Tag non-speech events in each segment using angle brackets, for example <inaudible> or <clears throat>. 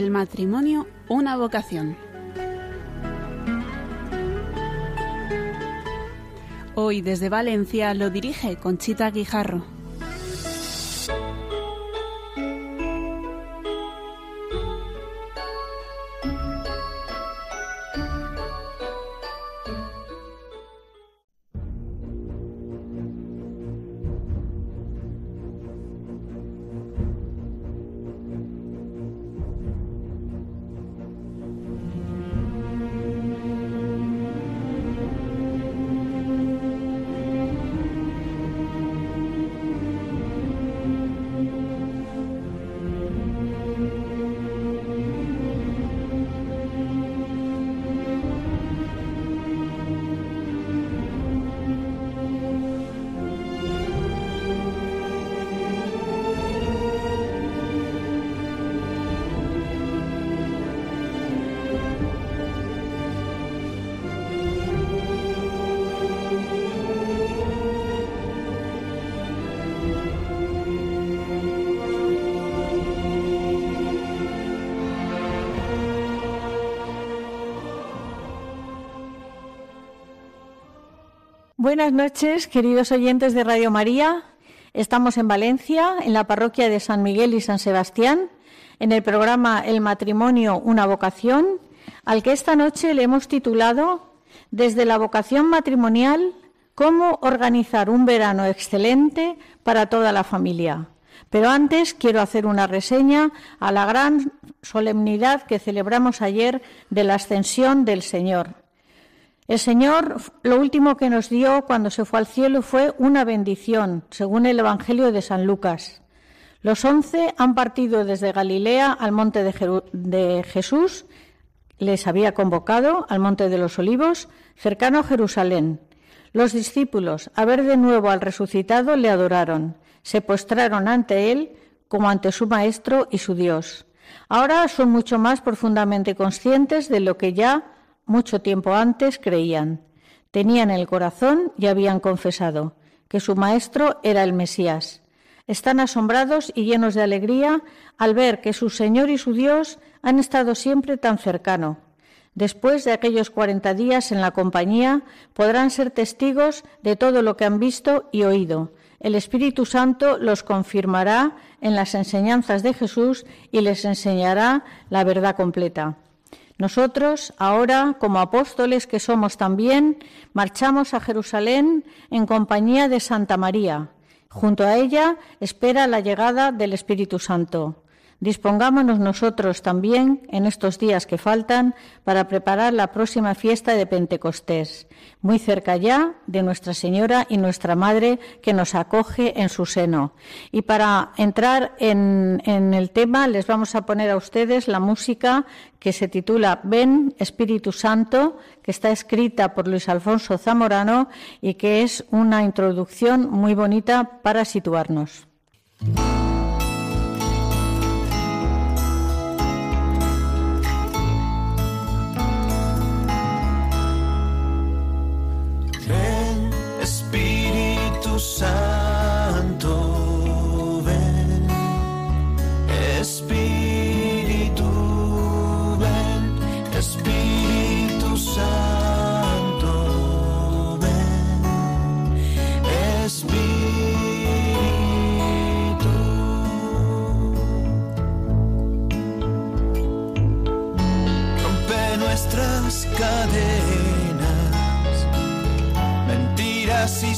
El matrimonio, una vocación. Hoy desde Valencia lo dirige Conchita Guijarro. Buenas noches, queridos oyentes de Radio María. Estamos en Valencia, en la parroquia de San Miguel y San Sebastián, en el programa El matrimonio, una vocación, al que esta noche le hemos titulado Desde la vocación matrimonial, cómo organizar un verano excelente para toda la familia. Pero antes quiero hacer una reseña a la gran solemnidad que celebramos ayer de la ascensión del Señor. El Señor lo último que nos dio cuando se fue al cielo fue una bendición, según el Evangelio de San Lucas. Los once han partido desde Galilea al monte de, Jesús, les había convocado al monte de los olivos, cercano a Jerusalén. Los discípulos, a ver de nuevo al resucitado, le adoraron, se postraron ante él como ante su Maestro y su Dios. Ahora son mucho más profundamente conscientes de lo que ya mucho tiempo antes creían, tenían el corazón y habían confesado que su Maestro era el Mesías. Están asombrados y llenos de alegría al ver que su Señor y su Dios han estado siempre tan cercano. Después de aquellos cuarenta días en la compañía, podrán ser testigos de todo lo que han visto y oído. El Espíritu Santo los confirmará en las enseñanzas de Jesús y les enseñará la verdad completa. Nosotros, ahora, como apóstoles que somos también, marchamos a Jerusalén en compañía de Santa María. Junto a ella espera la llegada del Espíritu Santo. Dispongámonos nosotros también en estos días que faltan para preparar la próxima fiesta de Pentecostés, muy cerca ya de Nuestra Señora y nuestra Madre que nos acoge en su seno. Y para entrar en, el tema les vamos a poner a ustedes la música que se titula Ven Espíritu Santo, que está escrita por Luis Alfonso Zamorano y que es una introducción muy bonita para situarnos. Mentiras y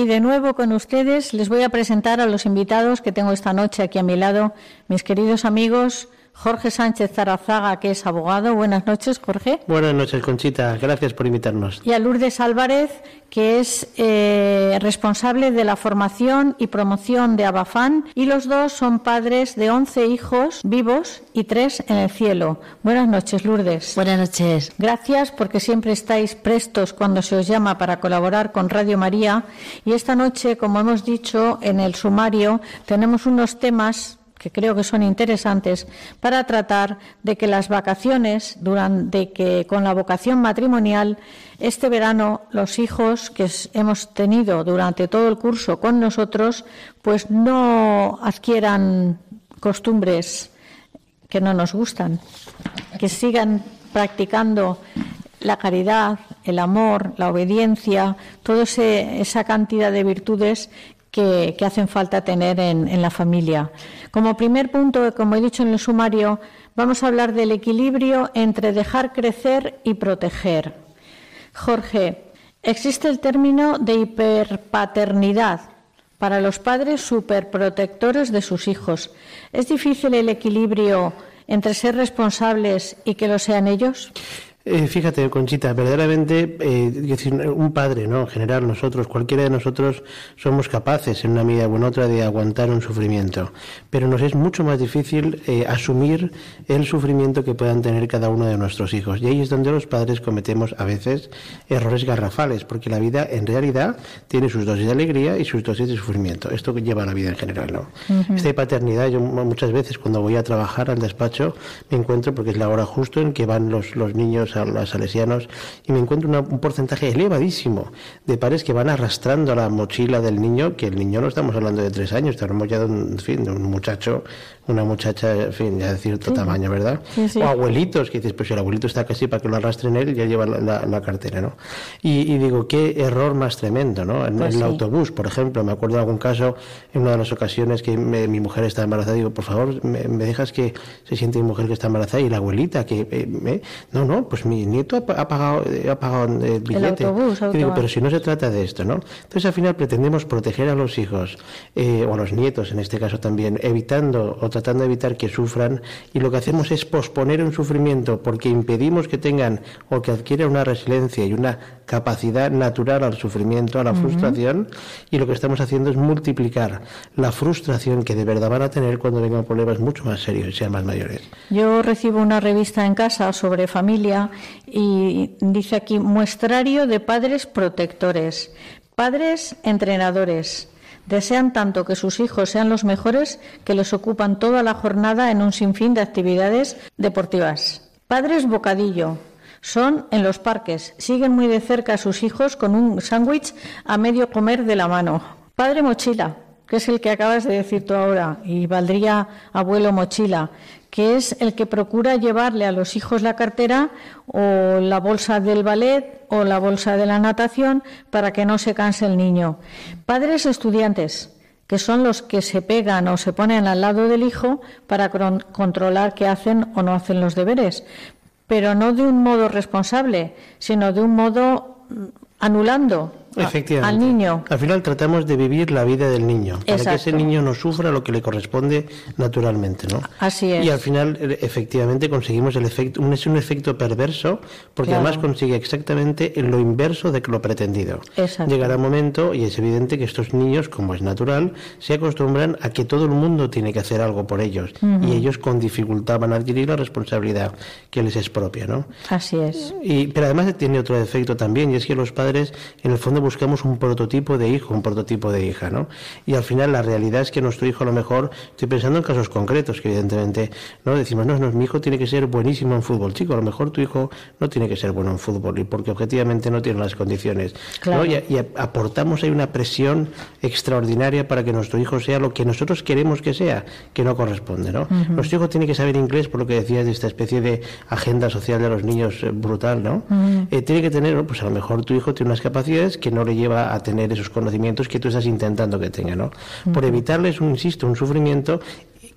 Y de nuevo con ustedes les voy a presentar a los invitados que tengo esta noche aquí a mi lado, mis queridos amigos Jorge Sánchez Zarazaga, que es abogado. Buenas noches, Jorge. Buenas noches, Conchita. Gracias por invitarnos. Y a Lourdes Álvarez, que es eh, responsable de la formación y promoción de Abafán. Y los dos son padres de 11 hijos vivos y tres en el cielo. Buenas noches, Lourdes. Buenas noches. Gracias porque siempre estáis prestos cuando se os llama para colaborar con Radio María. Y esta noche, como hemos dicho en el sumario, tenemos unos temas que creo que son interesantes para tratar de que las vacaciones, durante que con la vocación matrimonial, este verano los hijos que hemos tenido durante todo el curso con nosotros, pues no adquieran costumbres que no nos gustan, que sigan practicando la caridad, el amor, la obediencia, toda esa cantidad de virtudes que, hacen falta tener en, la familia. Como primer punto, como he dicho en el sumario, vamos a hablar del equilibrio entre dejar crecer y proteger. Jorge, existe el término de hiperpaternidad para los padres superprotectores de sus hijos. ¿Es difícil el equilibrio entre ser responsables y que lo sean ellos? Eh, fíjate, Conchita, verdaderamente, eh, decir, un padre, ¿no? En general, nosotros, cualquiera de nosotros, somos capaces, en una medida u otra, de aguantar un sufrimiento. Pero nos es mucho más difícil eh, asumir el sufrimiento que puedan tener cada uno de nuestros hijos. Y ahí es donde los padres cometemos, a veces, errores garrafales, porque la vida, en realidad, tiene sus dosis de alegría y sus dosis de sufrimiento. Esto que lleva la vida en general, ¿no? Esta paternidad, yo muchas veces, cuando voy a trabajar al despacho, me encuentro, porque es la hora justo en que van los, los niños a los salesianos y me encuentro un porcentaje elevadísimo de padres que van arrastrando la mochila del niño, que el niño no estamos hablando de tres años, estamos ya de un, fin, de un muchacho, una muchacha, en fin, ya de cierto tamaño, ¿verdad? O abuelitos, que dices, pues si el abuelito está casi para que lo arrastren él, ya lleva la, cartera, ¿no? Y, digo, qué error más tremendo, ¿no? En, pues el autobús, por ejemplo, me acuerdo de algún caso, en una de las ocasiones que mi mujer está embarazada, digo, por favor, me, dejas que se siente mi mujer que está embarazada y la abuelita que, eh, no, no, pues mi nieto ha pagado, ha pagado el billete. digo, pero si no se trata de esto, ¿no? Entonces al final pretendemos proteger a los hijos, eh, o a los nietos en este caso también, evitando o tratando de evitar que sufran, y lo que hacemos es posponer un sufrimiento porque impedimos que tengan o que adquieran una resiliencia y una capacidad natural al sufrimiento, a la frustración, y lo que estamos haciendo es multiplicar la frustración que de verdad van a tener cuando vengan problemas mucho más serios y sean más mayores. Yo recibo una revista en casa sobre familia y dice aquí muestrario de padres protectores, padres entrenadores. Desean tanto que sus hijos sean los mejores que les ocupan toda la jornada en un sinfín de actividades deportivas. Padres bocadillo, son en los parques. Siguen muy de cerca a sus hijos con un sándwich a medio comer de la mano. Padre mochila, que es el que acabas de decir tú ahora, y valdría abuelo mochila, que es el que procura llevarle a los hijos la cartera o la bolsa del ballet o la bolsa de la natación para que no se canse el niño. Padres estudiantes, que son los que se pegan o se ponen al lado del hijo para controlar que hacen o no hacen los deberes pero no de un modo responsable, sino de un modo mm, anulando Efectivamente. al niño. Al final tratamos de vivir la vida del niño, para que ese niño no sufra lo que le corresponde naturalmente, ¿no? Así es. Y al final, e, efectivamente, conseguimos el efecto, un, es un efecto perverso, porque además consigue exactamente lo inverso de lo pretendido. Exacto. Llegará un momento, y es evidente que estos niños, como es natural, se acostumbran a que todo el mundo tiene que hacer algo por ellos, y ellos con dificultad van a adquirir la responsabilidad que les es propia, ¿no? Así es. Y, pero además tiene otro efecto también, y es que los padres, en el fondo, buscamos un prototipo de hijo, un prototipo de hija, ¿no? Y al final la realidad es que nuestro hijo a lo mejor, estoy pensando en casos concretos, que evidentemente, ¿no? Decimos, no, no, mi hijo tiene que ser buenísimo en fútbol, chico, a lo mejor tu hijo no tiene que ser bueno en fútbol, y porque objetivamente no tiene las condiciones. Y, aportamos ahí una presión extraordinaria para que nuestro hijo sea lo que nosotros queremos que sea, que no corresponde, ¿no? Nuestro hijo tiene que saber inglés, por lo que decías de esta especie de agenda social de los niños eh, brutal, ¿no? Eh, tiene que tener, pues a lo mejor tu hijo tiene unas capacidades que no le lleva a tener esos conocimientos que tú estás intentando que tenga, ¿no? Por evitarles, un, insisto, un sufrimiento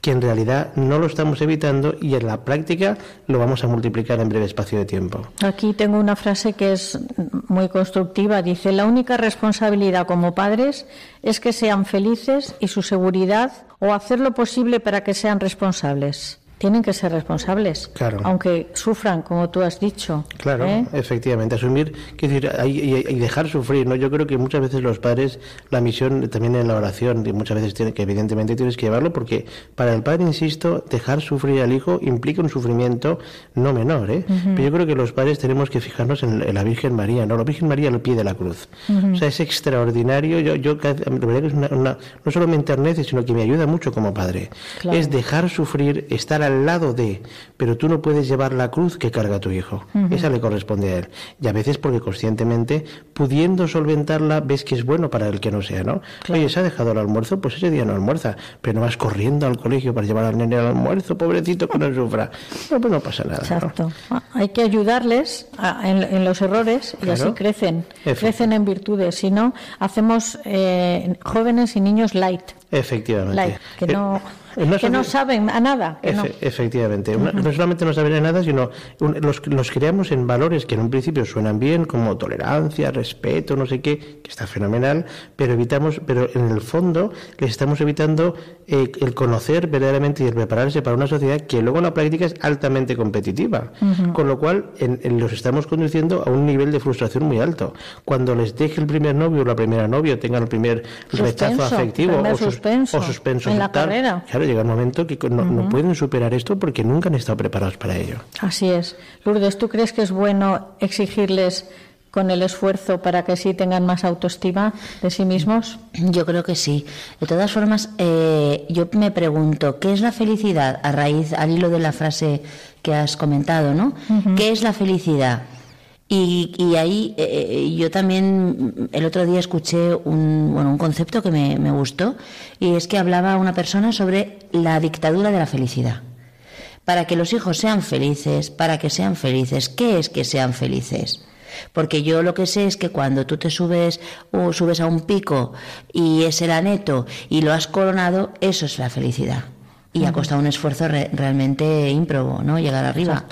que en realidad no lo estamos evitando y en la práctica lo vamos a multiplicar en breve espacio de tiempo. Aquí tengo una frase que es muy constructiva. Dice, la única responsabilidad como padres es que sean felices y su seguridad o hacer lo posible para que sean responsables. Tienen que ser responsables, Claro. aunque sufran, como tú has dicho. Claro, ¿eh? efectivamente, asumir, quiero decir, y, y- dejar sufrir, ¿no? Yo creo que muchas veces los padres, la misión también en la oración, y muchas veces tiene que, evidentemente tienes que llevarlo, porque para el padre, insisto, dejar sufrir al hijo implica un sufrimiento no menor, ¿eh? Pero yo creo que los padres tenemos que fijarnos en, en la Virgen María, ¿no? La Virgen María al pie de la cruz. O sea, es extraordinario, yo, yo es una, una- no solo me enternece, sino que me ayuda mucho como padre. Claro. Es dejar sufrir, estar al lado de, pero tú no puedes llevar la cruz que carga tu hijo. Esa le corresponde a él. Y a veces porque conscientemente, pudiendo solventarla, ves que es bueno para el que no sea, ¿no? Oye, se ha dejado el almuerzo, pues ese día no almuerza, pero no vas corriendo al colegio para llevar al nene al almuerzo, pobrecito que no sufra. <laughs> No, pues no pasa nada. ¿no? Exacto. Ah, Hay que ayudarles a- en, en los errores y Claro. así crecen, crecen en virtudes. Si no, hacemos eh, jóvenes y niños light, Efectivamente. light que Eh, no, que no saben a nada. que no. Efe- Efectivamente. Una- no solamente no saben nada, sino un- los, los creamos en valores que en un principio suenan bien, como tolerancia, respeto, no sé qué, que está fenomenal, pero evitamos, pero en el fondo les estamos evitando eh, el conocer verdaderamente y el prepararse para una sociedad que luego en la práctica es altamente competitiva. Con lo cual en- en los estamos conduciendo a un nivel de frustración muy alto. Cuando les deje el primer novio o la primera novia, tengan el primer rechazo afectivo primer o, sus- suspenso o suspenso en la tal, carrera. Claro, llega un momento que no, no pueden superar esto porque nunca han estado preparados para ello. Así es. Lourdes, ¿tú crees que es bueno exigirles con el esfuerzo para que sí tengan más autoestima de sí mismos? Yo creo que sí. De todas formas, eh, yo me pregunto, ¿qué es la felicidad? A raíz, al hilo de la frase que has comentado, ¿no? ¿Qué es la felicidad? Y, y ahí eh, yo también el otro día escuché un, bueno, un concepto que me, me gustó y es que hablaba una persona sobre la dictadura de la felicidad. Para que los hijos sean felices, para que sean felices, ¿qué es que sean felices? Porque yo lo que sé es que cuando tú te subes o subes a un pico y es el aneto y lo has coronado, eso es la felicidad. Y ha costado un esfuerzo re- realmente ímprobo, ¿no? Llegar arriba.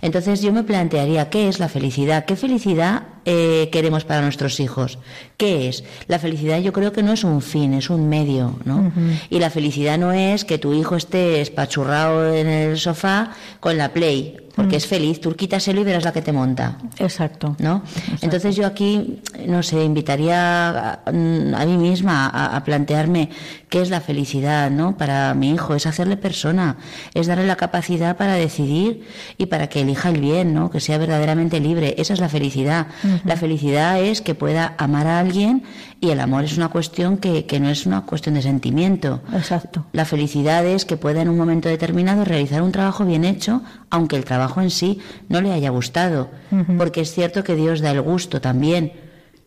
Entonces yo me plantearía, ¿qué es la felicidad? ¿Qué felicidad eh, queremos para nuestros hijos? ¿Qué es? La felicidad yo creo que no es un fin, es un medio, ¿no? Y la felicidad no es que tu hijo esté espachurrado en el sofá con la play, porque es feliz, tú quítaselo y verás la que te monta. Exacto. ¿no? Entonces yo aquí, no sé, invitaría a, a mí misma a, a plantearme qué es la felicidad, ¿no? Para mi hijo, es hacerle persona, es darle la capacidad para decidir y para que elija el bien, ¿no? Que sea verdaderamente libre. Esa es la felicidad. La felicidad es que pueda amar a alguien y el amor es una cuestión que, que no es una cuestión de sentimiento. Exacto. La felicidad es que pueda en un momento determinado realizar un trabajo bien hecho, aunque el trabajo en sí no le haya gustado. Porque es cierto que Dios da el gusto también.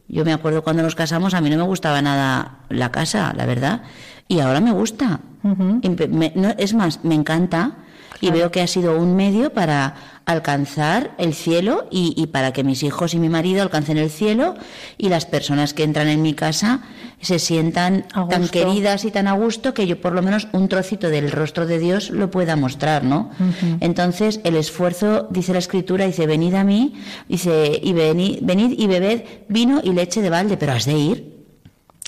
Yo me acuerdo cuando nos casamos, a mí no me gustaba nada la casa, la verdad, y ahora me gusta. Me- no, es más, me encanta y veo que ha sido un medio para alcanzar el cielo y, y para que mis hijos y mi marido alcancen el cielo y las personas que entran en mi casa se sientan tan queridas y tan a gusto que yo por lo menos un trocito del rostro de Dios lo pueda mostrar, ¿no? Entonces el esfuerzo, dice la escritura, dice, venid a mí, dice, y venid, venid y bebed vino y leche de balde, pero has de ir.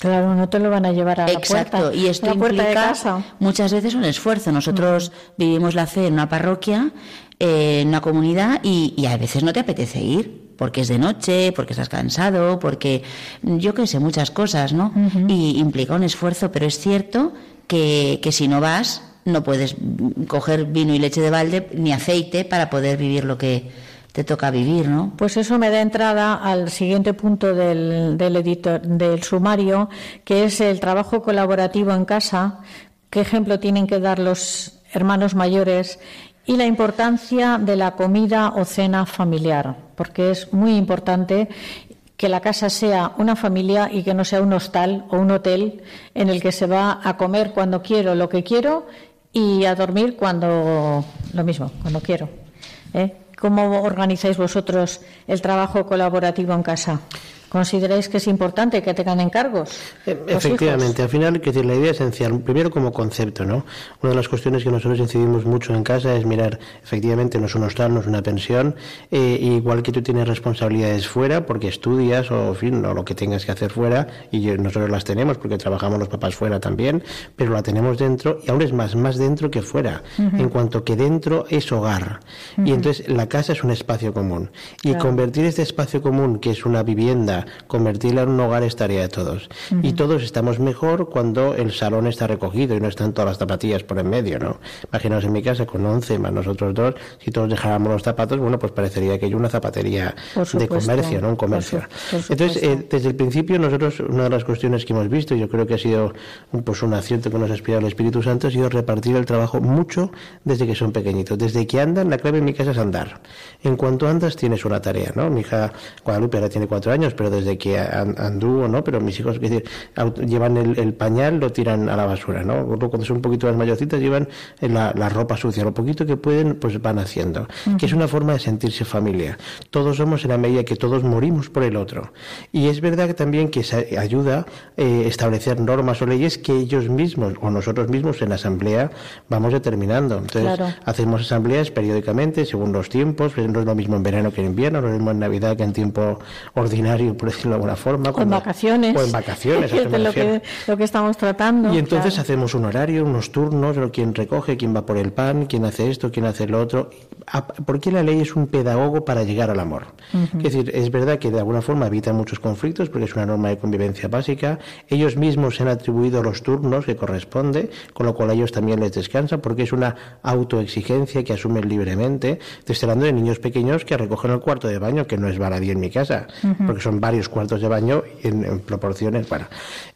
Claro, no te lo van a llevar a Exacto, la puerta, y esto a la puerta de implica casa. muchas veces un esfuerzo. Nosotros vivimos la fe en una parroquia, eh, en una comunidad, y, y a veces no te apetece ir, porque es de noche, porque estás cansado, porque yo qué sé, muchas cosas, ¿no? Y implica un esfuerzo, pero es cierto que, que si no vas, no puedes coger vino y leche de balde ni aceite para poder vivir lo que te toca vivir, ¿no? Pues eso me da entrada al siguiente punto del, del, editor, del sumario, que es el trabajo colaborativo en casa, qué ejemplo tienen que dar los hermanos mayores y la importancia de la comida o cena familiar, porque es muy importante que la casa sea una familia y que no sea un hostal o un hotel en el que se va a comer cuando quiero lo que quiero y a dormir cuando lo mismo, cuando quiero. ¿eh? ¿Cómo organizáis vosotros el trabajo colaborativo en casa? Consideráis que es importante que tengan encargos. Eh, efectivamente, al final, que decir, la idea esencial, primero como concepto, ¿no? Una de las cuestiones que nosotros incidimos mucho en casa es mirar, efectivamente, no es un hostal, no es una pensión, eh, igual que tú tienes responsabilidades fuera, porque estudias o, en fin, o lo que tengas que hacer fuera, y nosotros las tenemos porque trabajamos los papás fuera también, pero la tenemos dentro, y aún es más, más dentro que fuera, en cuanto que dentro es hogar. Y entonces la casa es un espacio común. Y convertir este espacio común, que es una vivienda, convertirla en un hogar es tarea de todos. Y todos estamos mejor cuando el salón está recogido y no están todas las zapatillas por en medio, ¿no? Imaginaos en mi casa con 11 más nosotros dos, si todos dejáramos los zapatos, bueno, pues parecería que hay una zapatería de comercio, ¿no? Un comercio. Entonces, eh, desde el principio nosotros, una de las cuestiones que hemos visto, yo creo que ha sido pues un acierto que nos ha inspirado el Espíritu Santo, ha sido repartir el trabajo mucho desde que son pequeñitos. Desde que andan, la clave en mi casa es andar. En cuanto andas, tienes una tarea, ¿no? Mi hija Guadalupe ahora tiene cuatro años, pero desde que anduvo, ¿no? Pero mis hijos, es decir, llevan el, pañal, lo tiran a la basura, ¿no? Cuando son un poquito más mayorcitas, llevan la, ropa sucia, lo poquito que pueden, pues van haciendo. Que es una forma de sentirse familia. Todos somos en la medida que todos morimos por el otro. Y es verdad que también que se ayuda a eh, establecer normas o leyes que ellos mismos o nosotros mismos en la asamblea vamos determinando. Entonces, hacemos asambleas periódicamente según los tiempos, no es lo mismo en verano que en invierno, no es lo mismo en Navidad que en tiempo ordinario, por decirlo de alguna forma. O en vacaciones. O en vacaciones. <laughs> es lo que, lo que estamos tratando. Y entonces hacemos un horario, unos turnos, quién recoge, quién va por el pan, quién hace esto, quién hace lo otro. Porque la ley es un pedagogo para llegar al amor. Es decir, es verdad que de alguna forma evita muchos conflictos porque es una norma de convivencia básica. Ellos mismos se han atribuido los turnos que corresponde, con lo cual a ellos también les descansa porque es una autoexigencia que asumen libremente. Estoy hablando de niños pequeños que recogen el cuarto de baño, que no es baladí en mi casa, porque son varios cuartos de baño en, proporciones, bueno,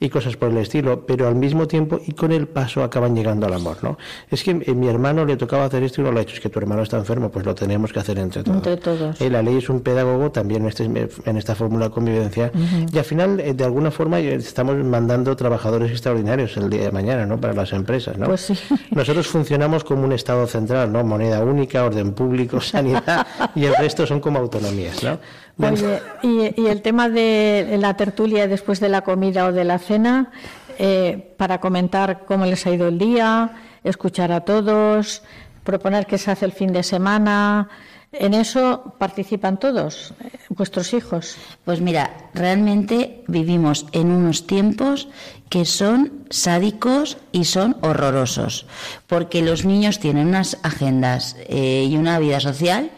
y cosas por el estilo, pero al mismo tiempo y con el paso acaban llegando al amor, ¿no? Es que a mi hermano le tocaba hacer esto y no lo ha hecho, es que tu hermano está enfermo, pues lo tenemos que hacer entre todos. Entre todos. Eh, la ley es un pedagogo también en, este, en esta fórmula de convivencia y al final, eh, de alguna forma, eh, estamos mandando trabajadores extraordinarios el día de mañana, ¿no? Para las empresas, ¿no? Pues sí. Nosotros funcionamos como un Estado central, ¿no? Moneda única, orden público, sanidad <laughs> y el resto son como autonomías, ¿no? Oye, y, el tema de la tertulia después de la comida o de la cena, eh, para comentar cómo les ha ido el día, escuchar a todos, proponer qué se hace el fin de semana. ¿En eso participan todos, eh, vuestros hijos? Pues mira, realmente vivimos en unos tiempos que son sádicos y son horrorosos, porque los niños tienen unas agendas eh, y una vida social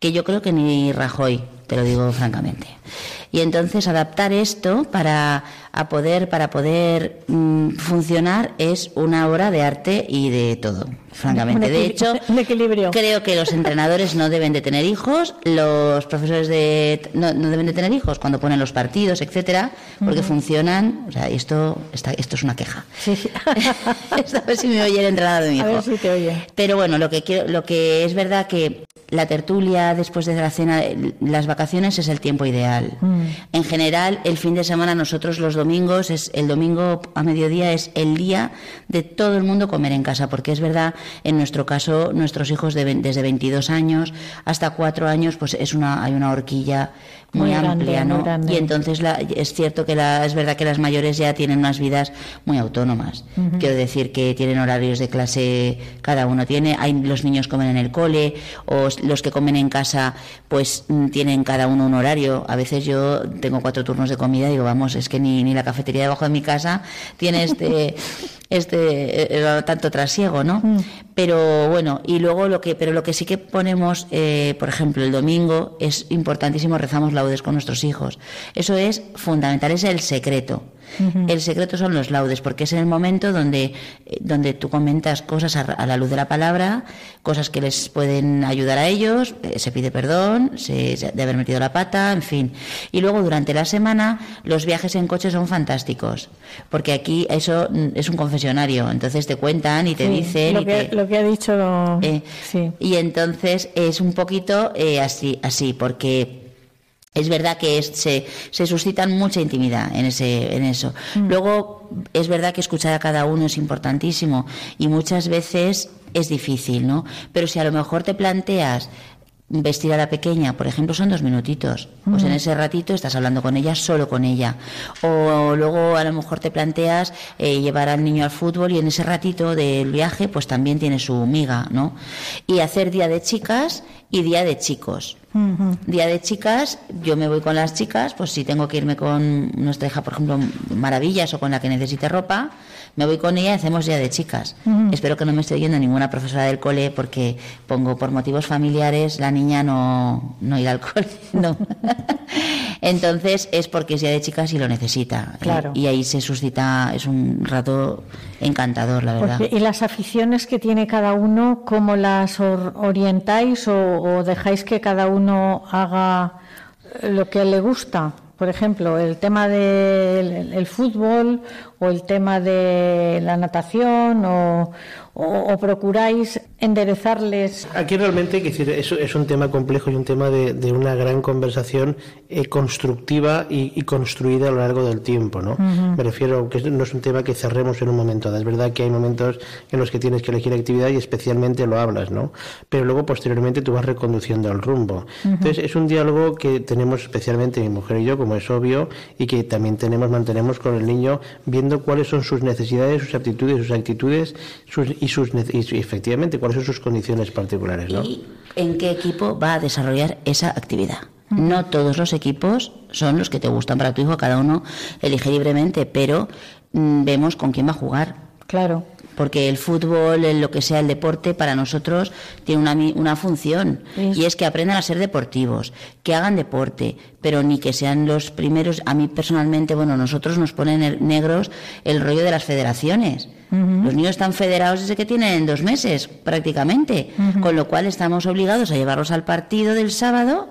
que yo creo que ni Rajoy te lo digo francamente. Y entonces adaptar esto para a poder para poder mm, funcionar es una obra de arte y de todo, francamente. De hecho, <laughs> creo que los entrenadores no deben de tener hijos, los profesores de no, deben de tener hijos cuando ponen los partidos, etcétera, porque funcionan. O sea, esto está, esto es una queja. Sí. <laughs> a ver si me oye el entrenador de mi hijo. A ver si te oye. Pero bueno, lo que quiero, lo que es verdad que la tertulia después de la cena, las vacaciones es el tiempo ideal. Mm. En general, el fin de semana nosotros los domingos, es el domingo a mediodía es el día de todo el mundo comer en casa, porque es verdad, en nuestro caso, nuestros hijos de, desde 22 años hasta 4 años, pues es una, hay una horquilla muy, amplia, ¿no? y entonces la, es cierto que la, es verdad que las mayores ya tienen unas vidas muy autónomas. Quiero decir que tienen horarios de clase, cada uno tiene, hay los niños comen en el cole o los que comen en casa pues mm, tienen cada uno un horario. A veces yo tengo cuatro turnos de comida y digo, vamos, es que ni, ni la cafetería debajo de mi casa tiene este <laughs> este eh, eh, tanto trasiego, ¿no? Mm. Pero bueno, y luego lo que, pero lo que sí que ponemos, eh, por ejemplo, el domingo es importantísimo, rezamos laudes con nuestros hijos. Eso es fundamental, es el secreto. El secreto son los laudes, porque es en el momento donde, eh, donde tú comentas cosas a, la luz de la palabra, cosas que les pueden ayudar a ellos, eh, se pide perdón se, de haber metido la pata, en fin. Y luego durante la semana los viajes en coche son fantásticos, porque aquí eso mm, es un confesionario, entonces te cuentan y te dicen... Lo, que, lo que ha dicho... Eh, sí. Y entonces es un poquito así, así, porque es verdad que se, se, suscitan mucha intimidad en, ese, en eso. Mm. Luego, es verdad que escuchar a cada uno es importantísimo y muchas veces es difícil, ¿no? Pero si a lo mejor te planteas vestir a la pequeña, por ejemplo, son dos minutitos. Pues en ese ratito estás hablando con ella, solo con ella. O luego a lo mejor te planteas eh, llevar al niño al fútbol y en ese ratito del viaje pues también tiene su miga, ¿no? Y hacer día de chicas y día de chicos. Día de chicas, yo me voy con las chicas, pues si tengo que irme con nuestra hija, por ejemplo, Maravillas o con la que necesite ropa, me voy con ella y hacemos día de chicas. Espero que no me esté oyendo ninguna profesora del cole porque pongo por motivos familiares la niña no, no ir al <laughs> cole. No. <laughs> Entonces es porque es día de chicas y lo necesita. Claro. Y ahí se suscita, es un rato encantador, la verdad. Porque- ¿Y las aficiones que tiene cada uno, cómo las or- orientáis o, o dejáis que cada uno haga eh, lo que le gusta? Por ejemplo, el tema del el- el fútbol o el tema de la natación o, o- o procuráis enderezarles. Aquí realmente hay que decir, es, es un tema complejo y un tema de, de una gran conversación eh, constructiva y, y construida a lo largo del tiempo, ¿no? Me refiero que no es un tema que cerremos en un momento dado. Es verdad que hay momentos en los que tienes que elegir actividad y especialmente lo hablas, ¿no? Pero luego posteriormente tú vas reconduciendo el rumbo. Entonces es un diálogo que tenemos especialmente mi mujer y yo, como es obvio, y que también tenemos, mantenemos con el niño viendo cuáles son sus necesidades, sus aptitudes, sus actitudes sus, y, sus, y efectivamente cuáles son sus condiciones particulares, ¿no? y en qué equipo va a desarrollar esa actividad. No todos los equipos son los que te gustan para tu hijo, cada uno elige libremente, pero mm, vemos con quién va a jugar. Claro. Porque el fútbol, el- lo que sea el deporte, para nosotros tiene una, una función y es que aprendan a ser deportivos, que hagan deporte, pero ni que sean los primeros. A mí personalmente, bueno, nosotros nos ponen negros el rollo de las federaciones. Los niños están federados desde que tienen dos meses, prácticamente, con lo cual estamos obligados a llevarlos al partido del sábado,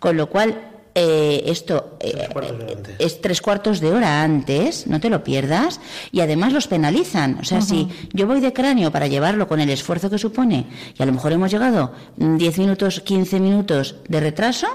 con lo cual eh, esto eh, Tres es tres cuartos de hora antes, no te lo pierdas, y además los penalizan. O sea, si yo voy de cráneo para llevarlo con el esfuerzo que supone, y a lo mejor hemos llegado mm, 10 minutos, 15 minutos de retraso,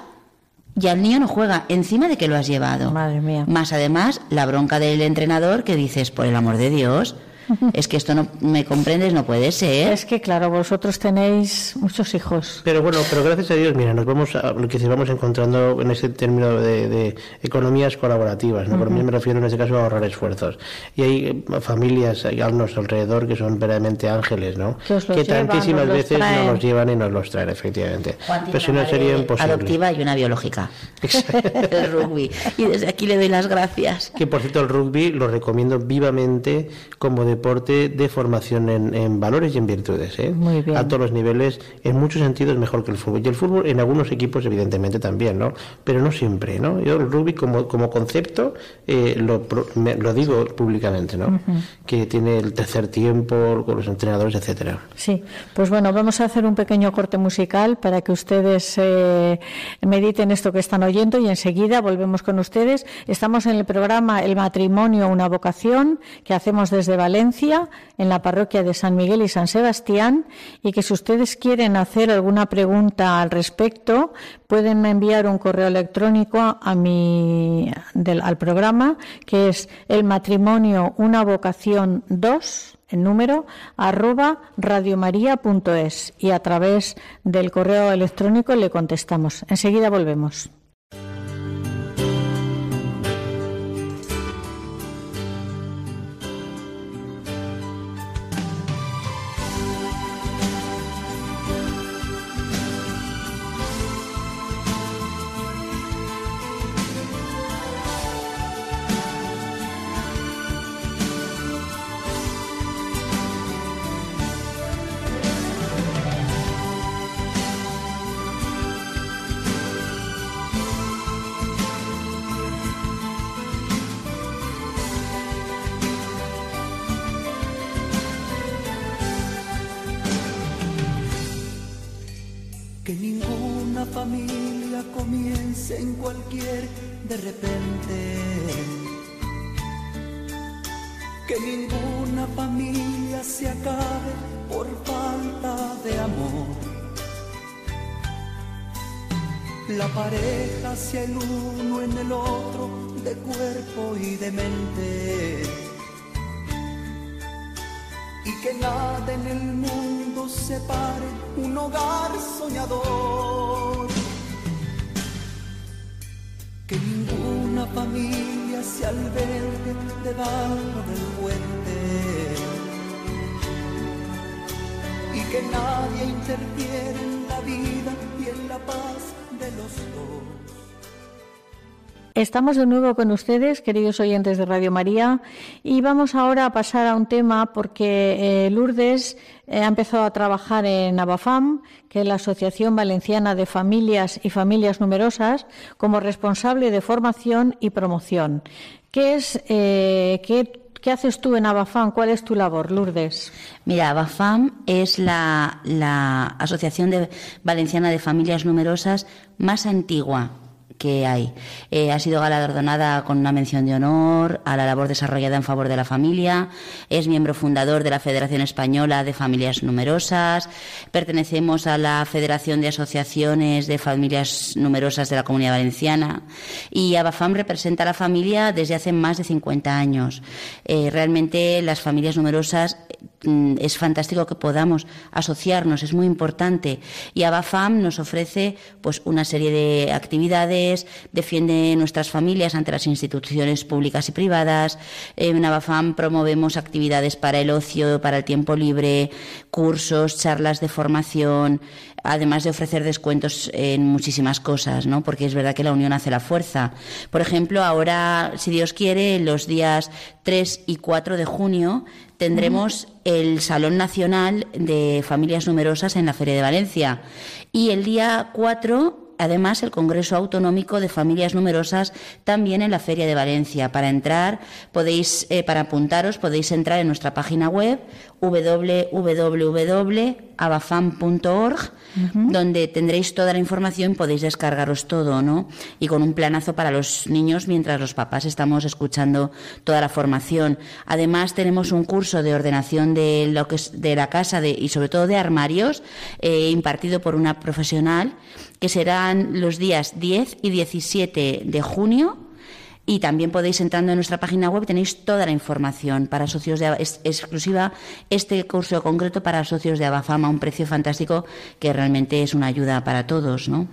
ya el niño no juega encima de que lo has llevado. Madre mía. Más además, la bronca del entrenador que dices, por el amor de Dios, <laughs> es que esto no me comprendes, no puede ser. Es que, claro, vosotros tenéis muchos hijos. Pero bueno, pero gracias a Dios, mira, nos vamos a, lo que se vamos encontrando en ese término de, de economías colaborativas, ¿no? Por mí me refiero en este caso a ahorrar esfuerzos. Y hay eh, familias hay a nuestro alrededor que son verdaderamente ángeles, ¿no? Que os los llevan, tantísimas os los veces nos los llevan y nos los traen, efectivamente. Pero si una no sería madre imposible. adoptiva y una biológica. <laughs> el rugby. Y desde aquí le doy las gracias. Que por cierto el rugby lo recomiendo vivamente como deporte de formación en, en valores y en virtudes. ¿eh? Muy bien. A todos los niveles, en muchos sentidos mejor que el fútbol. Y el fútbol en algunos equipos evidentemente también, ¿no? Pero no siempre, ¿no? Yo el rugby como, como concepto eh, lo, me- lo digo públicamente, ¿no? Que tiene el tercer tiempo con los entrenadores, etcétera. Sí, pues bueno, vamos a hacer un pequeño corte musical para que ustedes eh, mediten esto que están oyendo y enseguida volvemos con ustedes. Estamos en el programa El matrimonio, una vocación que hacemos desde Valencia, en la parroquia de San Miguel y San Sebastián, y que si ustedes quieren hacer alguna pregunta al respecto, pueden enviar un correo electrónico a mi, del- al programa, que es el matrimonio, una vocación 2 el número arroba radiomaria.es y a través del correo electrónico le contestamos. Enseguida volvemos. De repente. Que ninguna familia se acabe por falta de amor. La pareja sea el uno en el otro de cuerpo y de mente y que nada en el mundo separe un hogar soñador. Ninguna familia se albergue debajo del puente. Y que nadie interfiera en la vida y en la paz de los dos. Estamos de nuevo con ustedes, queridos oyentes de Radio María, y vamos ahora a pasar a un tema porque eh, Lourdes eh, ha empezado a trabajar en Abafam, que es la Asociación Valenciana de Familias y Familias Numerosas, como responsable de formación y promoción. ¿Qué es eh, qué, haces tú en Abafam? ¿Cuál es tu labor, Lourdes? Mira, Abafam es la, la Asociación de Valenciana de Familias Numerosas más antigua que hay. Eh, ha sido galardonada con una mención de honor a la labor desarrollada en favor de la familia. Es miembro fundador de la Federación Española de Familias Numerosas. Pertenecemos a la Federación de Asociaciones de Familias Numerosas de la Comunidad Valenciana. Y Abafam representa a la familia desde hace más de 50 años. Eh, realmente las familias numerosas es fantástico que podamos asociarnos, es muy importante. Y Abafam nos ofrece pues una serie de actividades defiende nuestras familias ante las instituciones públicas y privadas. En Abafam promovemos actividades para el ocio, para el tiempo libre, cursos, charlas de formación, además de ofrecer descuentos en muchísimas cosas, ¿no? Porque es verdad que la unión hace la fuerza. Por ejemplo, ahora, si Dios quiere, los días 3 y 4 de junio tendremos el Salón Nacional de Familias Numerosas en la Feria de Valencia. Y el día 4 además el Congreso Autonómico de Familias Numerosas también en la Feria de Valencia. Para entrar, podéis, eh, para apuntaros, podéis entrar en nuestra página web www.abafam.org, donde tendréis toda la información, podéis descargaros todo, ¿no? Y con un planazo para los niños mientras los papás estamos escuchando toda la formación. Además, tenemos un curso de ordenación de lo que es de la casa de, y sobre todo de armarios, eh, impartido por una profesional, que serán los días 10 y 17 de junio y también podéis entrando en nuestra página web tenéis toda la información para socios de es, exclusiva este curso concreto para socios de Abafama a un precio fantástico que realmente es una ayuda para todos, ¿no?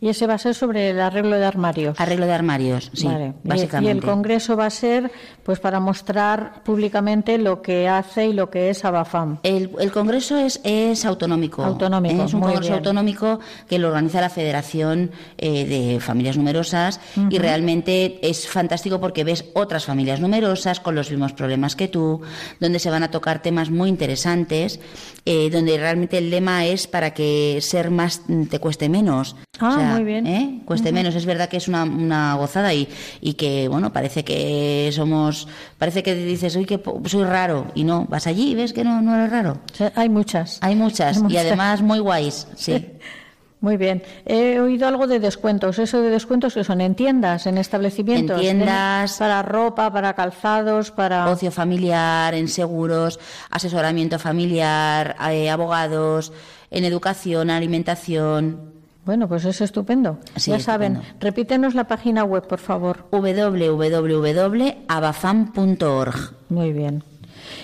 Y ese va a ser sobre el arreglo de armarios. Arreglo de armarios, sí, básicamente. Y el congreso va a ser pues para mostrar públicamente lo que hace y lo que es Abafam. El, el congreso es, es autonómico. Autonómico. Es un congreso autonómico que lo organiza la Federación eh, de Familias Numerosas y realmente es fantástico porque ves otras familias numerosas con los mismos problemas que tú, donde se van a tocar temas muy interesantes, eh, donde realmente el lema es para que ser más te cueste menos. Ah, muy bien. ¿eh? Cueste menos. Es verdad que es una, una gozada y, y, que, bueno, parece que somos, parece que dices, uy, que soy raro. Y no, vas allí y ves que no, no eres raro. hay muchas. Hay muchas. Hay muchas. Y además muy guays, sí. <laughs> Muy bien. He oído algo de descuentos. ¿Eso de descuentos que son en tiendas, en establecimientos? En tiendas. Para ropa, para calzados, para. Ocio familiar, en seguros, asesoramiento familiar, eh, abogados, en educación, alimentación. Bueno, pues es estupendo. Sí, ya estupendo. saben, repítenos la página web, por favor. www.abafam.org. Muy bien.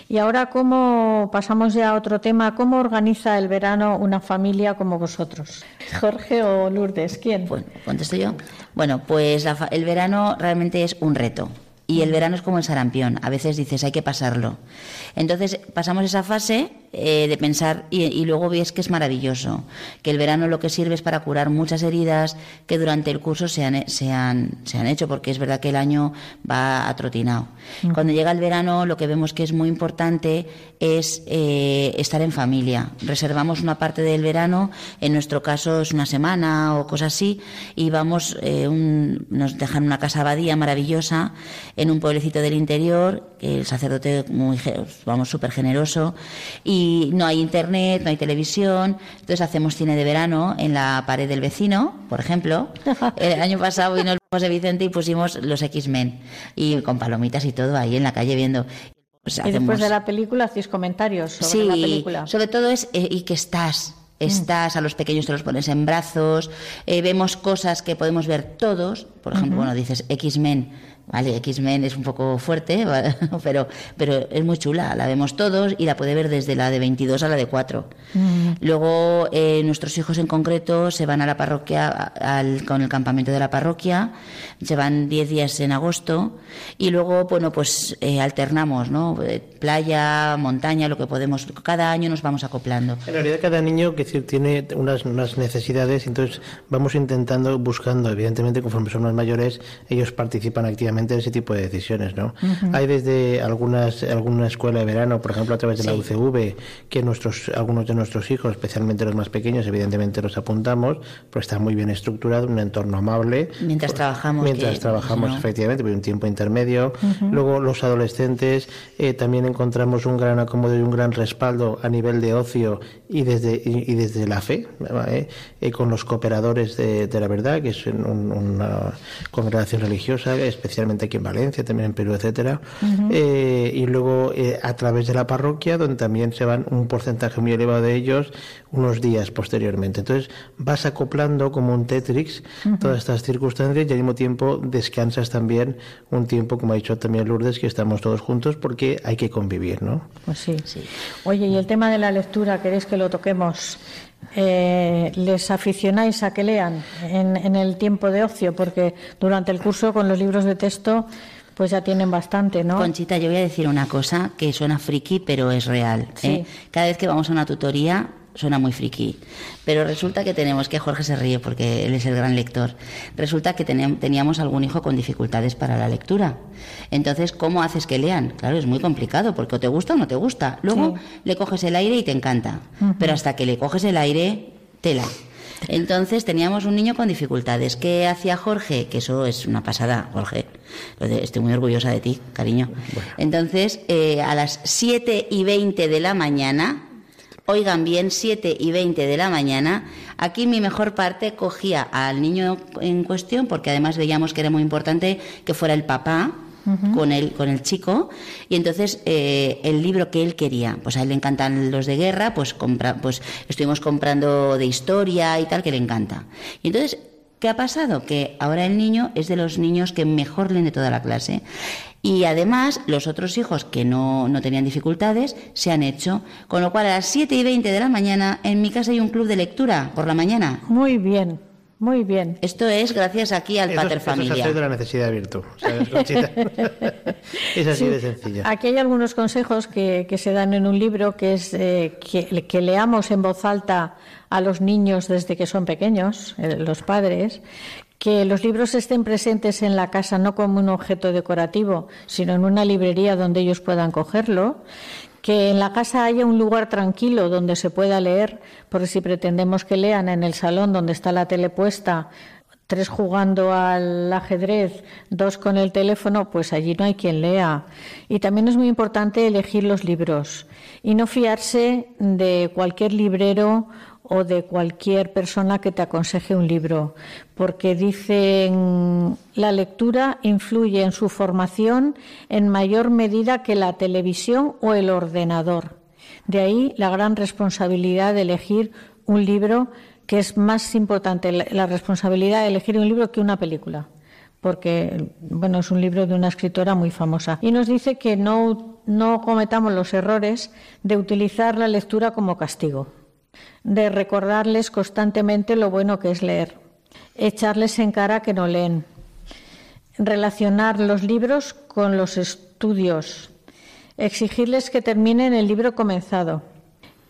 Y ahora, ¿cómo pasamos ya a otro tema? ¿Cómo organiza el verano una familia como vosotros? <laughs> Jorge o Lourdes, ¿quién? Bueno, contesto yo. Bueno, pues la, el verano realmente es un reto. Y el verano es como el sarampión. A veces dices, hay que pasarlo. Entonces pasamos esa fase eh, de pensar y, y, luego ves que es maravilloso, que el verano lo que sirve es para curar muchas heridas que durante el curso se han, se han, se han hecho, porque es verdad que el año va atrotinado. Cuando llega el verano lo que vemos que es muy importante es eh, estar en familia. Reservamos una parte del verano, en nuestro caso es una semana o cosas así, y vamos, eh, un, nos dejan una casa abadía maravillosa en un pueblecito del interior, que el sacerdote muy, vamos, súper generoso, y no hay internet, no hay televisión, entonces hacemos cine de verano en la pared del vecino, por ejemplo. <laughs> El año pasado vino el de Vicente y pusimos los X-Men y con palomitas y todo ahí en la calle viendo. Pues y después de la película hacéis comentarios sobre sí, la película. sobre todo es eh, y que estás estás, a los pequeños te los pones en brazos, eh, vemos cosas que podemos ver todos, por ejemplo, uh -huh. bueno, dices X-Men, Vale, X-Men es un poco fuerte, <laughs> pero, pero es muy chula, la vemos todos y la puede ver desde la de 22 a la de 4. Mm. Luego, eh, nuestros hijos en concreto se van a la parroquia, al, con el campamento de la parroquia, se van 10 días en agosto y luego, bueno, pues eh, alternamos, ¿no? Eh, playa, montaña, lo que podemos. Cada año nos vamos acoplando. En realidad, cada niño que tiene unas, unas necesidades, entonces vamos intentando, buscando, evidentemente, conforme son más mayores, ellos participan activamente ese tipo de decisiones, ¿no? Hay desde algunas alguna escuela de verano, por ejemplo, a través de la UCV, que nuestros algunos de nuestros hijos, especialmente los más pequeños, evidentemente los apuntamos, pues está muy bien estructurado, un entorno amable. Mientras trabajamos. Mientras trabajamos, efectivamente, hay un tiempo intermedio. Luego, los adolescentes, eh, también encontramos un gran acomodo y un gran respaldo a nivel de ocio y desde, y, desde la fe, eh, con los cooperadores de, la verdad, que es una congregación religiosa, especialmente aquí en Valencia, también en Perú, etcétera. Eh, y luego a través de la parroquia, donde también se van un porcentaje muy elevado de ellos unos días posteriormente. Entonces vas acoplando como un Tetrix todas estas circunstancias y al mismo tiempo descansas también un tiempo, como ha dicho también Lourdes, que estamos todos juntos porque hay que convivir, ¿no? Pues sí. sí. Oye, y el tema de la lectura, ¿queréis que lo toquemos? Eh, ¿Les aficionáis a que lean en, en el tiempo de ocio? Porque durante el curso con los libros de texto pues ya tienen bastante, ¿no? Conchita, yo voy a decir una cosa que suena friki, pero es real. ¿eh? Cada vez que vamos a una tutoría, suena muy friki. Pero resulta que tenemos, que Jorge se ríe porque él es el gran lector, resulta que teníamos algún hijo con dificultades para la lectura. Entonces, ¿cómo haces que lean? Claro, es muy complicado porque o te gusta o no te gusta. Luego le coges el aire y te encanta. Pero hasta que le coges el aire, tela. Entonces teníamos un niño con dificultades. ¿Qué hacía Jorge? Que eso es una pasada, Jorge. Estoy muy orgullosa de ti, cariño. Entonces, eh, a las 7 y 20 de la mañana, oigan bien, 7 y 20 de la mañana, aquí mi mejor parte cogía al niño en cuestión, porque además veíamos que era muy importante que fuera el papá, con, el, con el chico y entonces eh, el libro que él quería, pues a él le encantan los de guerra, pues, compra, pues estuvimos comprando de historia y tal, que le encanta. Y entonces, ¿qué ha pasado? Que ahora el niño es de los niños que mejor leen de toda la clase. Y además, los otros hijos que no, no, tenían dificultades se han hecho. Con lo cual, a las 7 y 20 de la mañana, en mi casa hay un club de lectura por la mañana. Muy bien. Muy bien. Esto es gracias aquí al Pater Familia. es de la necesidad de virtud. <laughs> es así de sencillo. Aquí hay algunos consejos que, se dan en un libro que es eh, que, leamos en voz alta a los niños desde que son pequeños, eh, los padres, que los libros estén presentes en la casa no como un objeto decorativo, sino en una librería donde ellos puedan cogerlo, que en la casa haya un lugar tranquilo donde se pueda leer, porque si pretendemos que lean en el salón donde está la tele puesta, tres jugando al ajedrez, dos con el teléfono, pues allí no hay quien lea. Y también es muy importante elegir los libros y no fiarse de cualquier librero o de cualquier persona que te aconseje un libro, porque dicen la lectura influye en su formación en mayor medida que la televisión o el ordenador. De ahí la gran responsabilidad de elegir un libro, que es más importante la responsabilidad de elegir un libro que una película porque bueno, es un libro de una escritora muy famosa. Y nos dice que no, no cometamos los errores de utilizar la lectura como castigo de recordarles constantemente lo bueno que es leer, echarles en cara que no leen, relacionar los libros con los estudios, exigirles que terminen el libro comenzado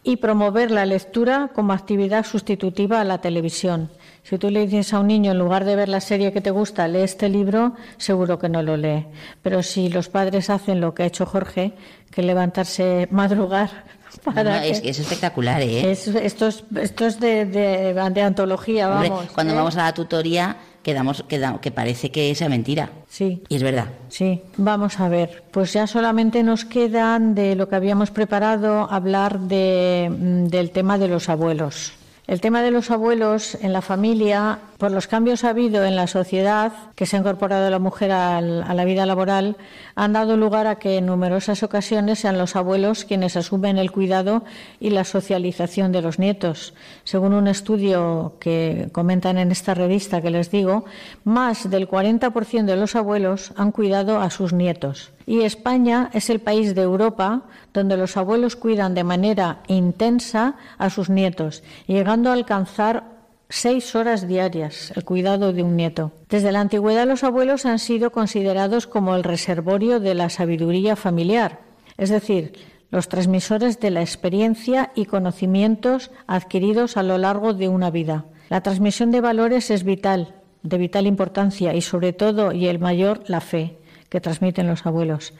y promover la lectura como actividad sustitutiva a la televisión. Si tú le dices a un niño, en lugar de ver la serie que te gusta, lee este libro, seguro que no lo lee. Pero si los padres hacen lo que ha hecho Jorge, que levantarse, madrugar, <laughs> es, espectacular, ¿eh? esto es, esto es de, de, antología, vamos. cuando ¿eh? vamos a la tutoría quedamos, queda, que parece que sea mentira. Sí. Y es verdad. Sí, vamos a ver. Pues ya solamente nos quedan de lo que habíamos preparado hablar de, mm, del tema de los abuelos. El tema de los abuelos en la familia por los cambios ha habido en la sociedad, que se ha incorporado la mujer a la vida laboral, han dado lugar a que en numerosas ocasiones sean los abuelos quienes asumen el cuidado y la socialización de los nietos. Según un estudio que comentan en esta revista que les digo, más del 40% de los abuelos han cuidado a sus nietos. Y España es el país de Europa donde los abuelos cuidan de manera intensa a sus nietos, llegando a alcanzar seis horas diarias el cuidado de un nieto. Desde la antigüedad los abuelos han sido considerados como el reservorio de la sabiduría familiar, es decir, los transmisores de la experiencia y conocimientos adquiridos a lo largo de una vida. La transmisión de valores es vital, de vital importancia y sobre todo y el mayor la fe que transmiten los abuelos.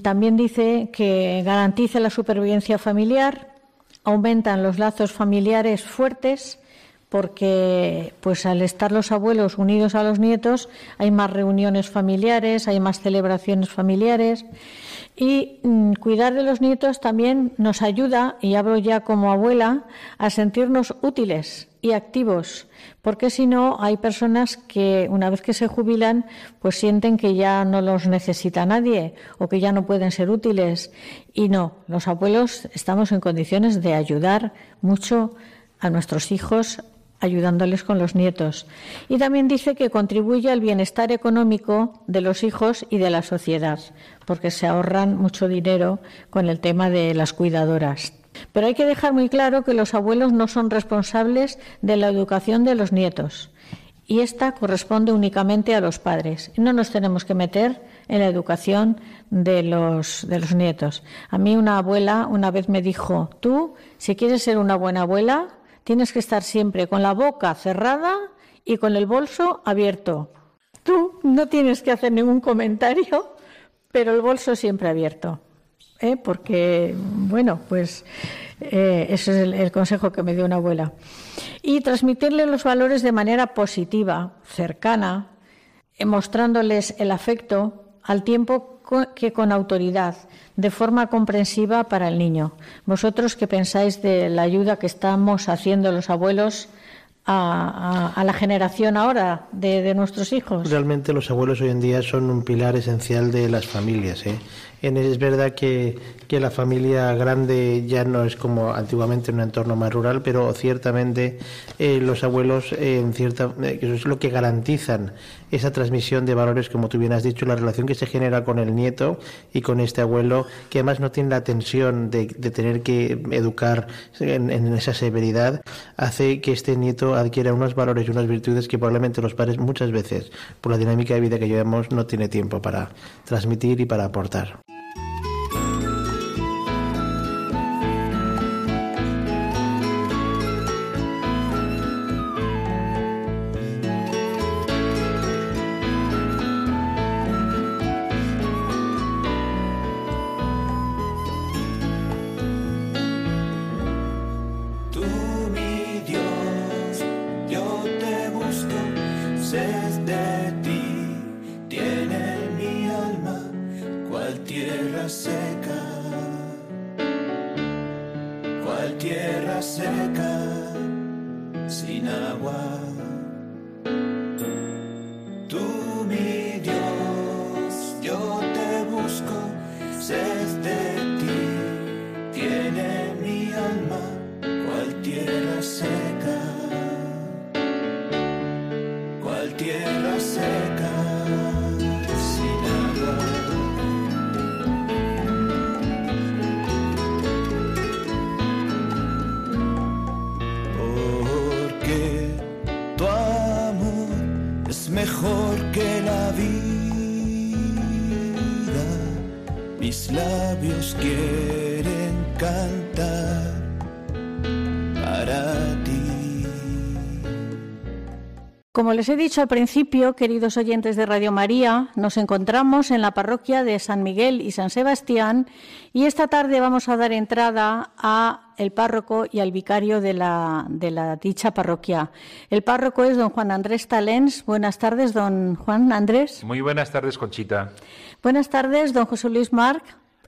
También dice que garantiza la supervivencia familiar, aumentan los lazos familiares fuertes porque pues al estar los abuelos unidos a los nietos hay más reuniones familiares, hay más celebraciones familiares y mm, cuidar de los nietos también nos ayuda, y hablo ya como abuela, a sentirnos útiles y activos, porque si no hay personas que una vez que se jubilan pues sienten que ya no los necesita nadie o que ya no pueden ser útiles. Y no, los abuelos estamos en condiciones de ayudar mucho a nuestros hijos ayudándoles con los nietos. Y también dice que contribuye al bienestar económico de los hijos y de la sociedad, porque se ahorran mucho dinero con el tema de las cuidadoras. Pero hay que dejar muy claro que los abuelos no son responsables de la educación de los nietos y esta corresponde únicamente a los padres. No nos tenemos que meter en la educación de los, de los nietos. A mí una abuela una vez me dijo, tú, si quieres ser una buena abuela, tienes que estar siempre con la boca cerrada y con el bolso abierto. Tú no tienes que hacer ningún comentario, pero el bolso siempre abierto. ¿eh? Porque, bueno, pues eh, ese es el, consejo que me dio una abuela. Y transmitirle los valores de manera positiva, cercana, eh, mostrándoles el afecto al tiempo que con autoridad, de forma comprensiva para el niño. ¿Vosotros qué pensáis de la ayuda que estamos haciendo los abuelos a, la generación ahora de, nuestros hijos? Realmente los abuelos hoy en día son un pilar esencial de las familias. ¿eh? Es verdad que, que, la familia grande ya no es como antiguamente en un entorno más rural, pero ciertamente eh, los abuelos en cierta, eh, es lo que garantizan esa transmisión de valores, como tú bien has dicho, la relación que se genera con el nieto y con este abuelo, que además no tiene la tensión de, tener que educar en, en, esa severidad, hace que este nieto adquiera unos valores y unas virtudes que probablemente los padres muchas veces, por la dinámica de vida que llevamos, no tiene tiempo para transmitir y para aportar. luces este. Como les he dicho al principio, queridos oyentes de Radio María, nos encontramos en la parroquia de San Miguel y San Sebastián y esta tarde vamos a dar entrada a el párroco y al vicario de la, de la dicha parroquia. El párroco es don Juan Andrés Talens. Buenas tardes, don Juan Andrés. Muy buenas tardes, Conchita. Buenas tardes, don José Luis Marc.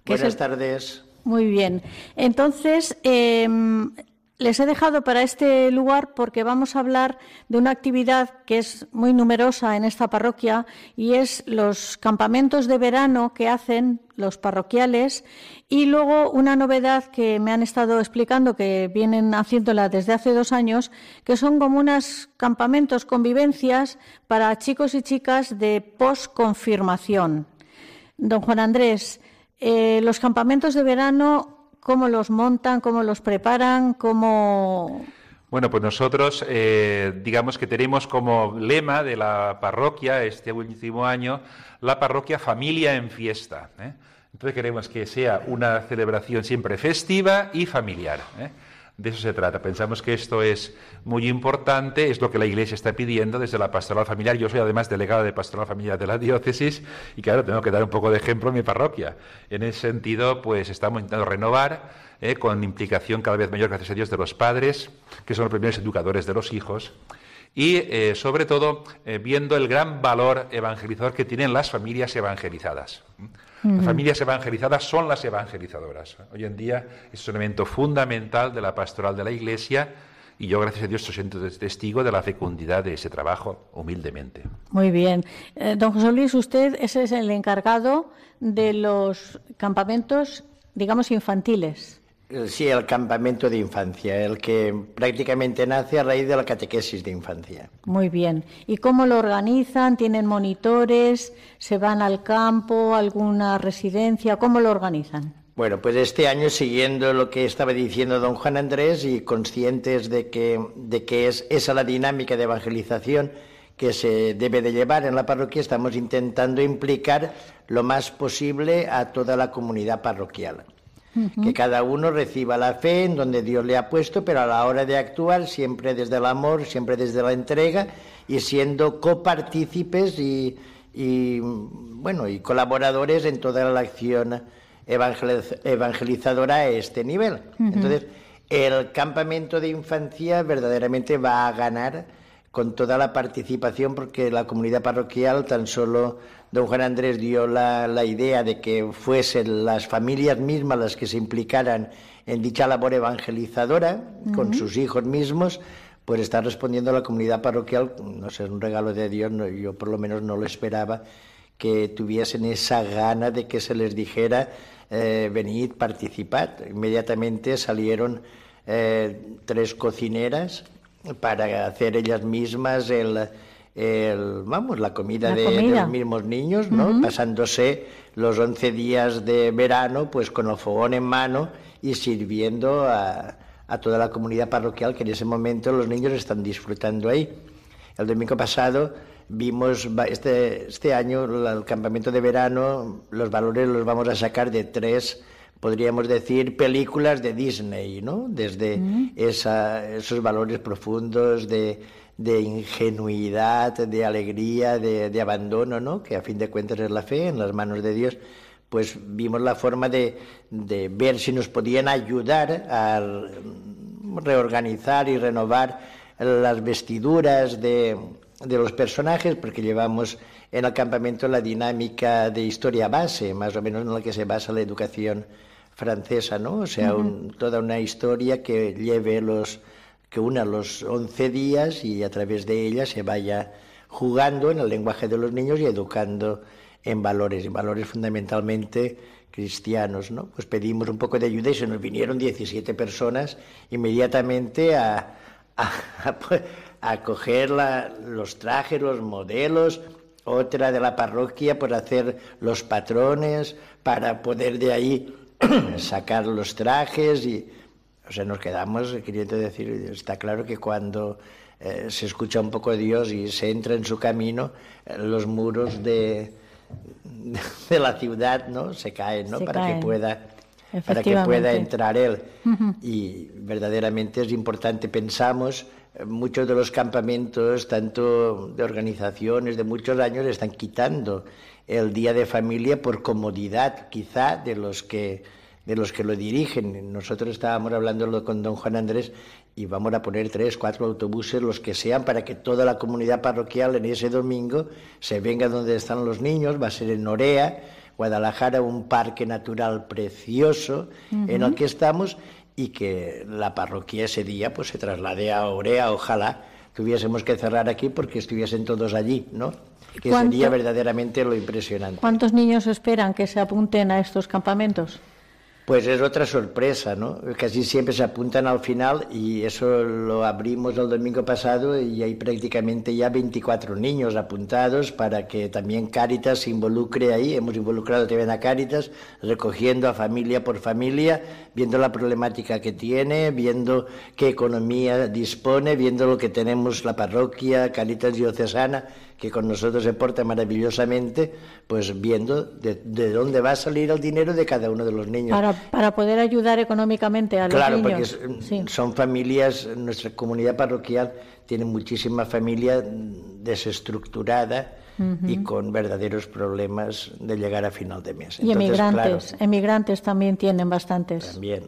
Buenas tardes. Muy bien. Entonces, em, les he dejado para este lugar porque vamos a hablar de una actividad que es muy numerosa en esta parroquia y es los campamentos de verano que hacen los parroquiales y luego una novedad que me han estado explicando que vienen haciéndola desde hace dos años, que son como unos campamentos, convivencias para chicos y chicas de posconfirmación. Don Juan Andrés, eh, los campamentos de verano ¿Cómo los montan? ¿Cómo los preparan? ¿Cómo...? Bueno, pues nosotros, eh, digamos que tenemos como lema de la parroquia este último año, la parroquia familia en fiesta. ¿eh? Entonces queremos que sea una celebración siempre festiva y familiar. De eso se trata. Pensamos que esto es muy importante, es lo que la Iglesia está pidiendo desde la pastoral familiar. Yo soy además delegado de pastoral familiar de la diócesis y claro, tengo que dar un poco de ejemplo en mi parroquia. En ese sentido, pues estamos intentando renovar eh, con implicación cada vez mayor, gracias a Dios, de los padres, que son los primeros educadores de los hijos y eh, sobre todo eh, viendo el gran valor evangelizador que tienen las familias evangelizadas. Las familias evangelizadas son las evangelizadoras. Hoy en día es un elemento fundamental de la pastoral de la Iglesia y yo, gracias a Dios, estoy siendo testigo de la fecundidad de ese trabajo, humildemente. Muy bien. Eh, don José Luis, usted ese es el encargado de los campamentos, digamos, infantiles. Sí, el campamento de infancia, el que prácticamente nace a raíz de la catequesis de infancia. Muy bien. ¿Y cómo lo organizan? ¿Tienen monitores? ¿Se van al campo? ¿Alguna residencia? ¿Cómo lo organizan? Bueno, pues este año, siguiendo lo que estaba diciendo don Juan Andrés y conscientes de que, de que es esa la dinámica de evangelización que se debe de llevar en la parroquia, estamos intentando implicar lo más posible a toda la comunidad parroquial que cada uno reciba la fe en donde Dios le ha puesto, pero a la hora de actuar siempre desde el amor, siempre desde la entrega y siendo copartícipes y, y bueno y colaboradores en toda la acción evangelizadora a este nivel. Entonces, el campamento de infancia verdaderamente va a ganar con toda la participación porque la comunidad parroquial tan solo don Juan Andrés dio la, idea de que fuesen las familias mismas las que se implicaran en dicha labor evangelizadora con sus hijos mismos, pues está respondiendo a la comunidad parroquial, no sé, es un regalo de Dios, yo por lo menos no lo esperaba, que tuviesen esa gana de que se les dijera, eh, venid, participad. Inmediatamente salieron eh, tres cocineras para hacer ellas mismas el el, vamos, la comida, de, los mismos niños, ¿no? Pasándose los 11 días de verano, pues con el fogón en mano y sirviendo a, a toda la comunidad parroquial que en ese momento los niños están disfrutando ahí. El domingo pasado vimos este, este año el campamento de verano, los valores los vamos a sacar de tres, podríamos decir, películas de Disney, ¿no? Desde esa, esos valores profundos de de ingenuidad, de alegría, de, abandono, ¿no? que a fin de cuentas es la fe en las manos de Dios, pues vimos la forma de, de ver si nos podían ayudar a reorganizar y renovar las vestiduras de, de los personajes, porque llevamos en el campamento la dinámica de historia base, más o menos en la que se basa la educación francesa, ¿no? O sea, toda una historia que lleve los que una los 11 días y a través de ella se vaya jugando en el lenguaje de los niños y educando en valores, en valores fundamentalmente cristianos, ¿no? Pues pedimos un poco de ayuda y se nos vinieron 17 personas inmediatamente a, a, coger los trajes, los modelos, otra de la parroquia por hacer los patrones, para poder de ahí <clears throat> sacar los trajes y o sea, nos quedamos, queriendo decir, está claro que cuando eh, se escucha un poco de Dios y se entra en su camino, eh, los muros de, <laughs> de la ciudad ¿no? se caen, ¿no? para que pueda para que pueda entrar él. Y verdaderamente es importante, pensamos, eh, muchos de los campamentos, tanto de organizaciones de muchos años, están quitando el día de familia por comodidad, quizá, de los que de los que lo dirigen. Nosotros estábamos hablando con don Juan Andrés y vamos a poner tres, cuatro autobuses, los que sean, para que toda la comunidad parroquial en ese domingo se venga donde están los niños, va a ser en Norea, Guadalajara, un parque natural precioso en el que estamos y que la parroquia ese día pues se traslade a Orea, ojalá tuviésemos que cerrar aquí porque estuviesen todos allí, ¿no? Que ¿Cuánto- sería verdaderamente lo impresionante. ¿Cuántos niños esperan que se apunten a estos campamentos? Pues es otra sorpresa, ¿no? Casi siempre se apuntan al final y eso lo abrimos el domingo pasado y hay prácticamente ya 24 niños apuntados para que también Cáritas se involucre ahí. Hemos involucrado también a Cáritas, recogiendo a familia por familia, viendo la problemática que tiene, viendo qué economía dispone, viendo lo que tenemos la parroquia, Cáritas diocesana, que con nosotros se porta maravillosamente, pues viendo de, de dónde va a salir el dinero de cada uno de los niños. Para, para poder ayudar económicamente a los Claro, porque niños. es- Sí. son familias, nuestra comunidad parroquial tiene muchísima familia desestructurada y con verdaderos problemas de llegar a final de mes. Y Entonces, emigrantes, claro, emigrantes también tienen bastantes. también.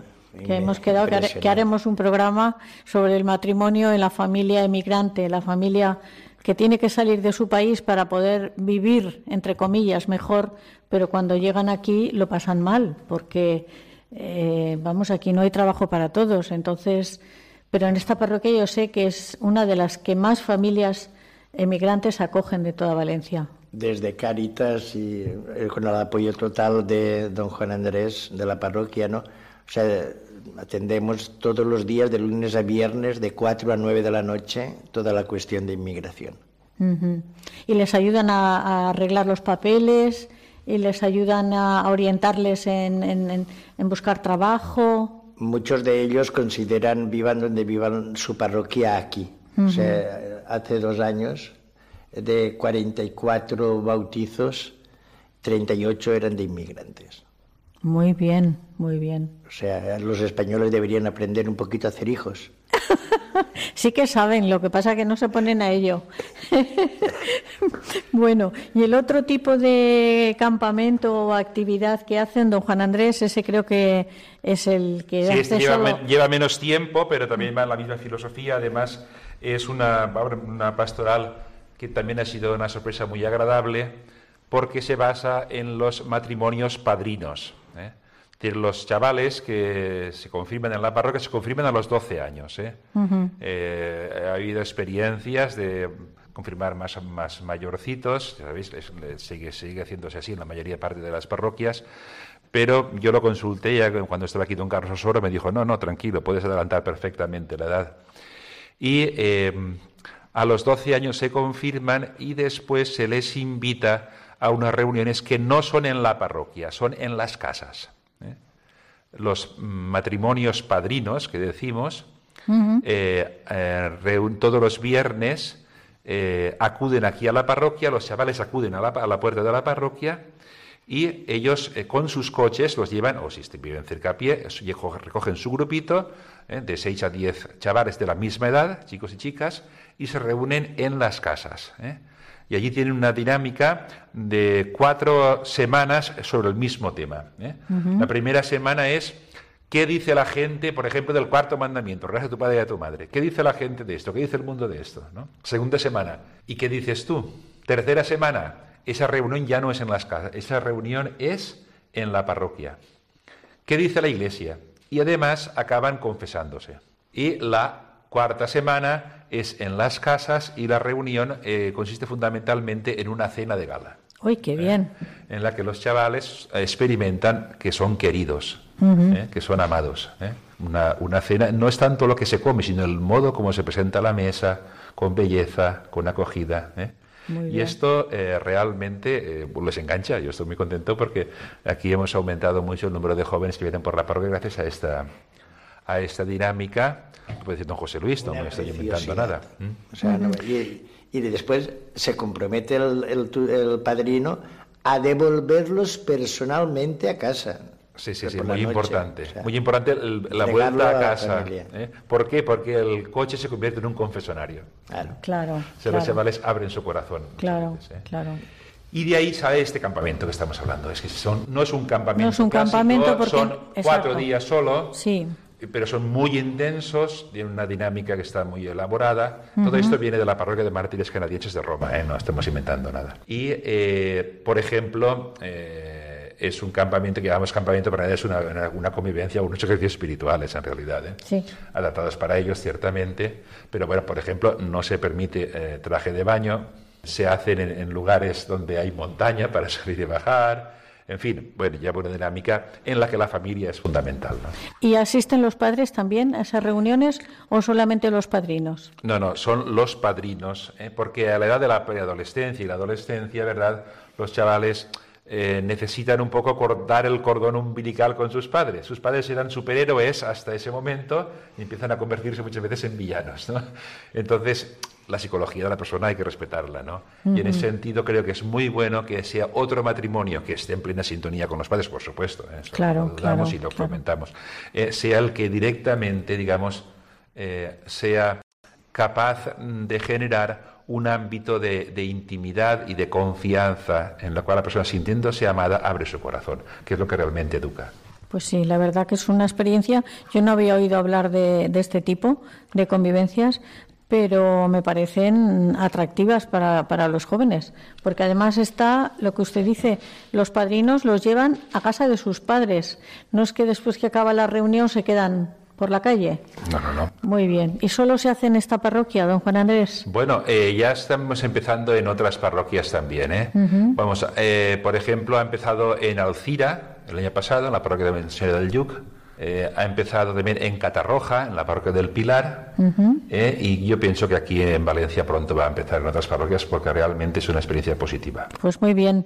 que hemos quedado que, haremos un programa sobre el matrimonio en la familia emigrante, la familia que tiene que salir de su país para poder vivir, entre comillas, mejor, pero cuando llegan aquí lo pasan mal, porque, eh, vamos, aquí no hay trabajo para todos. Entonces, pero en esta parroquia yo sé que es una de las que más familias emigrantes acogen de toda Valencia. Desde Cáritas y eh, con el apoyo total de don Juan Andrés de la parroquia, ¿no? Atendemos todos los días, de lunes a viernes, de 4 a 9 de la noche, toda la cuestión de inmigración. Ujú. Y les ayudan a, a arreglar los papeles y les ayudan a, orientarles en, en- en- buscar trabajo. Muchos de ellos consideran, vivan donde vivan, su parroquia aquí. O sea, hace dos años, de 44 bautizos, 38 eran de inmigrantes. Muy bien, muy bien. O sea, los españoles deberían aprender un poquito a hacer hijos. <laughs> Sí que saben, lo que pasa que no se ponen a ello. <laughs> bueno, y el otro tipo de campamento o actividad que hacen, don Juan Andrés, ese creo que es el que Sí, hace este lleva, solo- lleva menos tiempo, pero también va en la misma filosofía. Además, es una, una pastoral que también ha sido una sorpresa muy agradable porque se basa en los matrimonios padrinos. Decir, los chavales que se confirman en la parroquia se confirman a los 12 años. ¿eh? Eh, ha habido experiencias de confirmar más, más mayorcitos, ya sabéis, es- sigue, sigue haciéndose así en la mayoría parte de las parroquias, pero yo lo consulté ya cuando estaba aquí don Carlos Osoro, me dijo, no, no, tranquilo, puedes adelantar perfectamente la edad. Y eh, a los 12 años se confirman y después se les invita a unas reuniones que no son en la parroquia, son en las casas. Los matrimonios padrinos que decimos, eh, eh, todos los viernes eh, acuden aquí a la parroquia, los chavales acuden a la, a la puerta de la parroquia y ellos con sus coches los llevan, o si viven cerca a pie, recogen su grupito de 6 a 10 chavales de la misma edad, chicos y chicas, y se reúnen en las casas. Y allí tienen una dinámica de cuatro semanas sobre el mismo tema. ¿eh? La primera semana es ¿Qué dice la gente, por ejemplo, del cuarto mandamiento? Regresa a tu padre y a tu madre. ¿Qué dice la gente de esto? ¿Qué dice el mundo de esto? ¿no? Segunda semana. ¿Y qué dices tú? Tercera semana. Esa reunión ya no es en las casas. Esa reunión es en la parroquia. ¿Qué dice la iglesia? Y además acaban confesándose. Y la cuarta semana es en las casas y la reunión eh, consiste fundamentalmente en una cena de gala Uy, qué bien. en la que los chavales experimentan que son queridos, ¿eh? que son amados. ¿eh? Una, una cena no es tanto lo que se come, sino el modo como se presenta la mesa, con belleza, con acogida. ¿eh? Y esto eh, realmente eh, les engancha. Yo estoy muy contento porque aquí hemos aumentado mucho el número de jóvenes que vienen por la parroquia gracias a esta a esta dinámica. Puede decir don José Luis, no me estoy inventando nada. O sea, no- y, y después se compromete el, el tu- el padrino a devolverlos personalmente a casa. Sí, sí, sí, muy noche, importante. o sea, muy importante el- la vuelta a a casa. familia. ¿eh? ¿Por qué? Porque el coche se convierte en un confesonario. Claro. Claro, O sea, los claro, chavales abren su corazón. claro, veces, ¿eh? claro. Y de ahí sale este campamento que estamos hablando. Es que son, no es un campamento. No es un clásico, campamento porque- Son exacto. cuatro días solo. Sí. Pero son muy intensos, tienen una dinámica que está muy elaborada. Todo esto viene de la parroquia de mártires canadienses de Roma, ¿eh? no estamos inventando nada. Y, eh, por ejemplo, eh, es un campamento que llamamos campamento, para es una, una, convivencia, unos ejercicios espirituales en realidad, ¿eh? adaptados para ellos ciertamente, pero bueno, por ejemplo, no se permite eh, traje de baño, se hacen en, lugares donde hay montaña para subir y bajar, en fin, bueno, ya una dinámica en la que la familia es fundamental. ¿Y asisten los padres también a esas reuniones o solamente los padrinos? No, no, son los padrinos, ¿eh? porque a la edad de la preadolescencia y la adolescencia, ¿verdad? Los chavales eh, necesitan un poco cortar el cordón umbilical con sus padres. Sus padres eran superhéroes hasta ese momento y empiezan a convertirse muchas veces en villanos. ¿no? Entonces, la psicología de la persona hay que respetarla, ¿no? Y en ese sentido creo que es muy bueno que sea otro matrimonio que esté en plena sintonía con los padres, por supuesto, ¿eh? claro, claro, y lo comentamos, eh, sea el que directamente, digamos, sea capaz de generar un ámbito de, intimidad y de confianza en la cual la persona sintiéndose amada abre su corazón, que es lo que realmente educa. Pues sí, la verdad que es una experiencia. Yo no había oído hablar de, este tipo de convivencias, pero me parecen atractivas para, para, los jóvenes, porque además está lo que usted dice, los padrinos los llevan a casa de sus padres, no es que después que acaba la reunión se quedan por la calle? No, no, no. Muy bien. ¿Y solo se hace en esta parroquia, don Juan Andrés? Bueno, eh, ya estamos empezando en otras parroquias también. ¿eh? Vamos, eh, por ejemplo, ha empezado en Alcira el año pasado, en la parroquia de Señor del Yuc. Eh, ha empezado también en Catarroja, en la parroquia del Pilar, y yo pienso que aquí en Valencia pronto va a empezar en otras parroquias porque realmente es una experiencia positiva. Pues muy bien.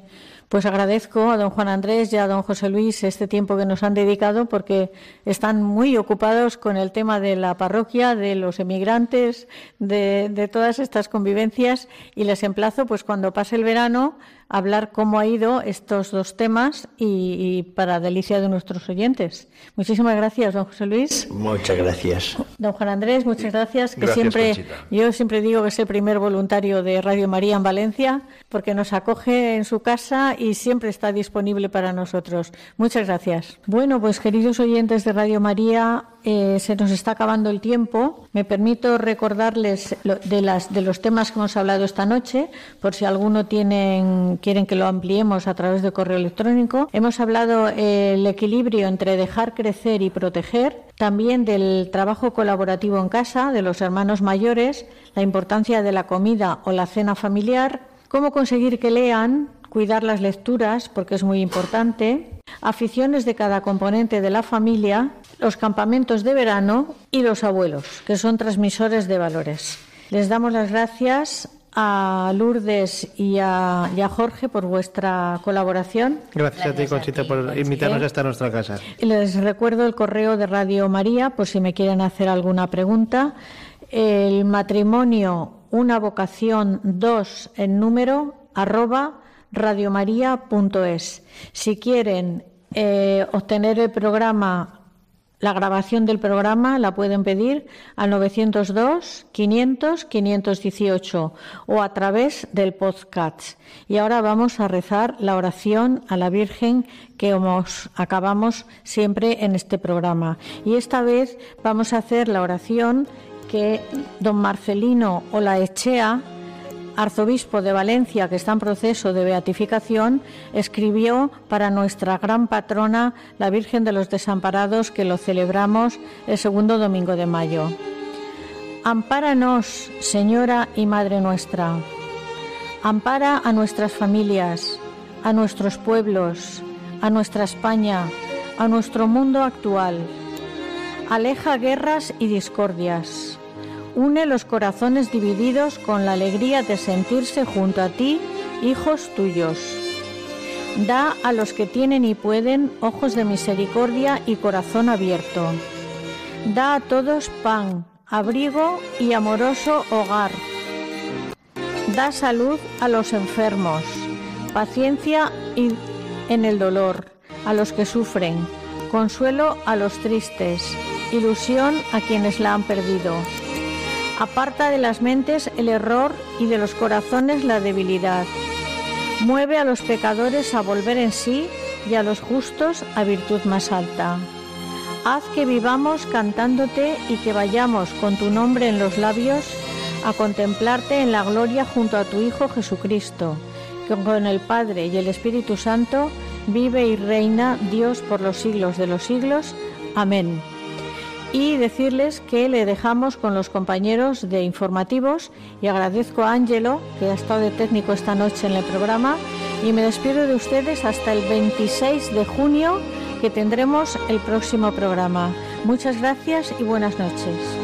Pues agradezco a don Juan Andrés y a don José Luis este tiempo que nos han dedicado porque están muy ocupados con el tema de la parroquia, de los emigrantes, de, de todas estas convivencias y les emplazo pues cuando pase el verano hablar cómo ha ido estos dos temas y, para delicia de nuestros oyentes. Muchísimas gracias, don José Luis. Muchas gracias. Don Juan Andrés, muchas gracias. Que siempre, yo siempre digo que es el primer voluntario de Radio María en Valencia, porque nos acoge en su casa y siempre está disponible para nosotros. Muchas gracias. Bueno, pues queridos oyentes de Radio María, eh, se nos está acabando el tiempo. Me permito recordarles de, los temas que hemos hablado esta noche, por si alguno tienen, quieren que lo ampliemos a través de correo electrónico. Hemos hablado del equilibrio entre dejar crecer y proteger, también del trabajo colaborativo en casa, de los hermanos mayores, la importancia de la comida o la cena familiar, cómo conseguir que lean, cuidar las lecturas, porque es muy importante, aficiones de cada componente de la familia, los campamentos de verano y los abuelos, que son transmisores de valores. Les damos las gracias a Lourdes y a, Jorge por vuestra colaboración. Gracias, a ti, Conchita, por invitarnos hasta nuestra casa. Les recuerdo el correo de Radio María, por si me quieren hacer alguna pregunta. El matrimonio, una vocación, dos en número, arroba radiomaria.es. Si quieren eh, obtener el programa, la grabación del programa, la pueden pedir al 902 500 518 o a través del podcast. Y ahora vamos a rezar la oración a la Virgen que acabamos siempre en este programa. Y esta vez vamos a hacer la oración que don Marcelino Olaechea arzobispo de Valencia, que está en proceso de beatificación, escribió para nuestra gran patrona, la Virgen de los Desamparados, que lo celebramos el segundo domingo de mayo. Ampáranos, Señora y Madre nuestra. Ampara a nuestras familias, a nuestros pueblos, a nuestra España, a nuestro mundo actual. Aleja guerras y discordias une los corazones divididos con la alegría de sentirse junto a ti, hijos tuyos. Da a los que tienen y pueden ojos de misericordia y corazón abierto. Da a todos pan, abrigo y amoroso hogar. Da salud a los enfermos, paciencia en el dolor, a los que sufren, consuelo a los tristes, ilusión a quienes la han perdido Aparta de las mentes el error y de los corazones la debilidad. Mueve a los pecadores a volver en sí y a los justos a virtud más alta. Haz que vivamos cantándote y que vayamos con tu nombre en los labios a contemplarte en la gloria junto a tu Hijo Jesucristo, que con el Padre y el Espíritu Santo vive y reina Dios por los siglos de los siglos. Amén. Y decirles que le dejamos con los compañeros de informativos y agradezco a Ángelo, que ha estado de técnico esta noche en el programa, y me despido de ustedes hasta el 26 de junio, que tendremos el próximo programa. Muchas gracias y buenas noches.